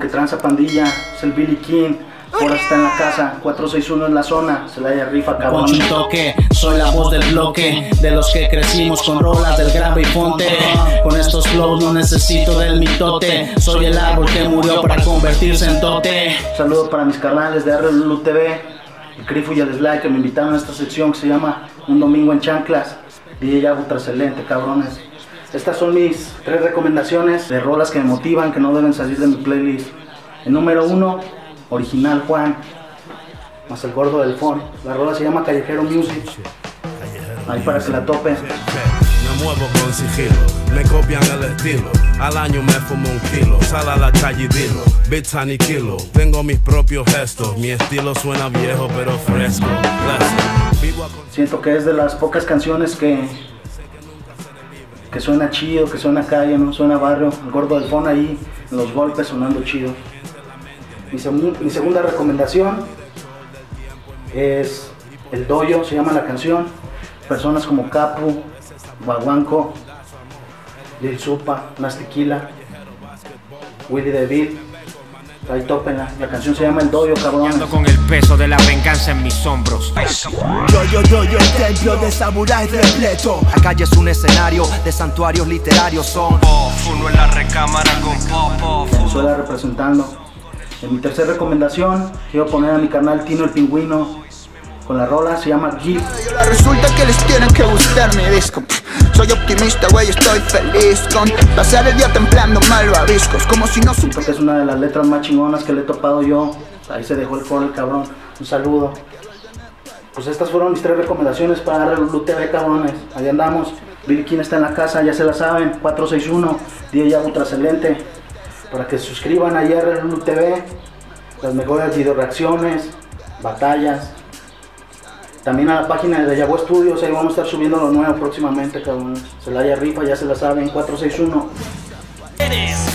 que tranza pandilla, es el Billy King. Ahora está en la casa, 461 en la zona, se la haya rifa cabrón. Poncho un toque, soy la voz del bloque De los que crecimos con rolas del gran bifonte Con estos flows no necesito del mitote Soy el árbol que murió para convertirse en tote Saludos para mis carnales de RLU TV, el Crifu y el Sly que me invitaron a esta sección que se llama Un Domingo en Chanclas. DJ Agu excelente, cabrones. Estas son mis tres recomendaciones de rolas que me motivan, que no deben salir de mi playlist. El número uno, original Juan, más el gordo del phone. La rola se llama Callejero Music. Ahí para que la topen. Me muevo con sigilo, me copian el estilo. Al año me fumo un kilo, sal a la calle y dilo. Aniquilo, tengo mis propios gestos. Mi estilo suena viejo pero fresco. Siento que es de las pocas canciones que que suena chido, que suena calle, no suena barrio. Gordo del phone ahí, los golpes sonando chido. Mi, segu- mi segunda recomendación es El Doyo, se llama la canción. Personas como Capu, Baguanco, Lil Supa, Nas Tequila, Willy DeVille. Ahí. La canción se llama El Doyo, cabrón. Ando con el peso de la venganza en mis hombros. Yo, yo, yo, yo, el templo de samurái repleto. La calle es un escenario de santuarios literarios. Son Uno en la recámara con popo. Venezuela representando. En mi tercera recomendación, quiero poner a mi canal Tino el Pingüino con la rola, se llama. Ahora Resulta que les tienen que gustar mi disco Soy optimista, güey, estoy feliz con Pasar el día templando malvaviscos Como si no supiera es una de las letras más chingonas que le he topado yo. Ahí se dejó el coro el cabrón. Un saludo. Pues estas fueron mis tres recomendaciones para Relu TV, cabrones. Ahí andamos. Billy King está en la casa, ya se la saben. 461, Día ya ultra excelente. Para que se suscriban ahí a Relu TV. Las mejores video reacciones, batallas. También a la página de Yagua Studios, ahí vamos a estar subiendo lo nuevo próximamente, cabrón. Se la haya rifa, ya se la saben, 461.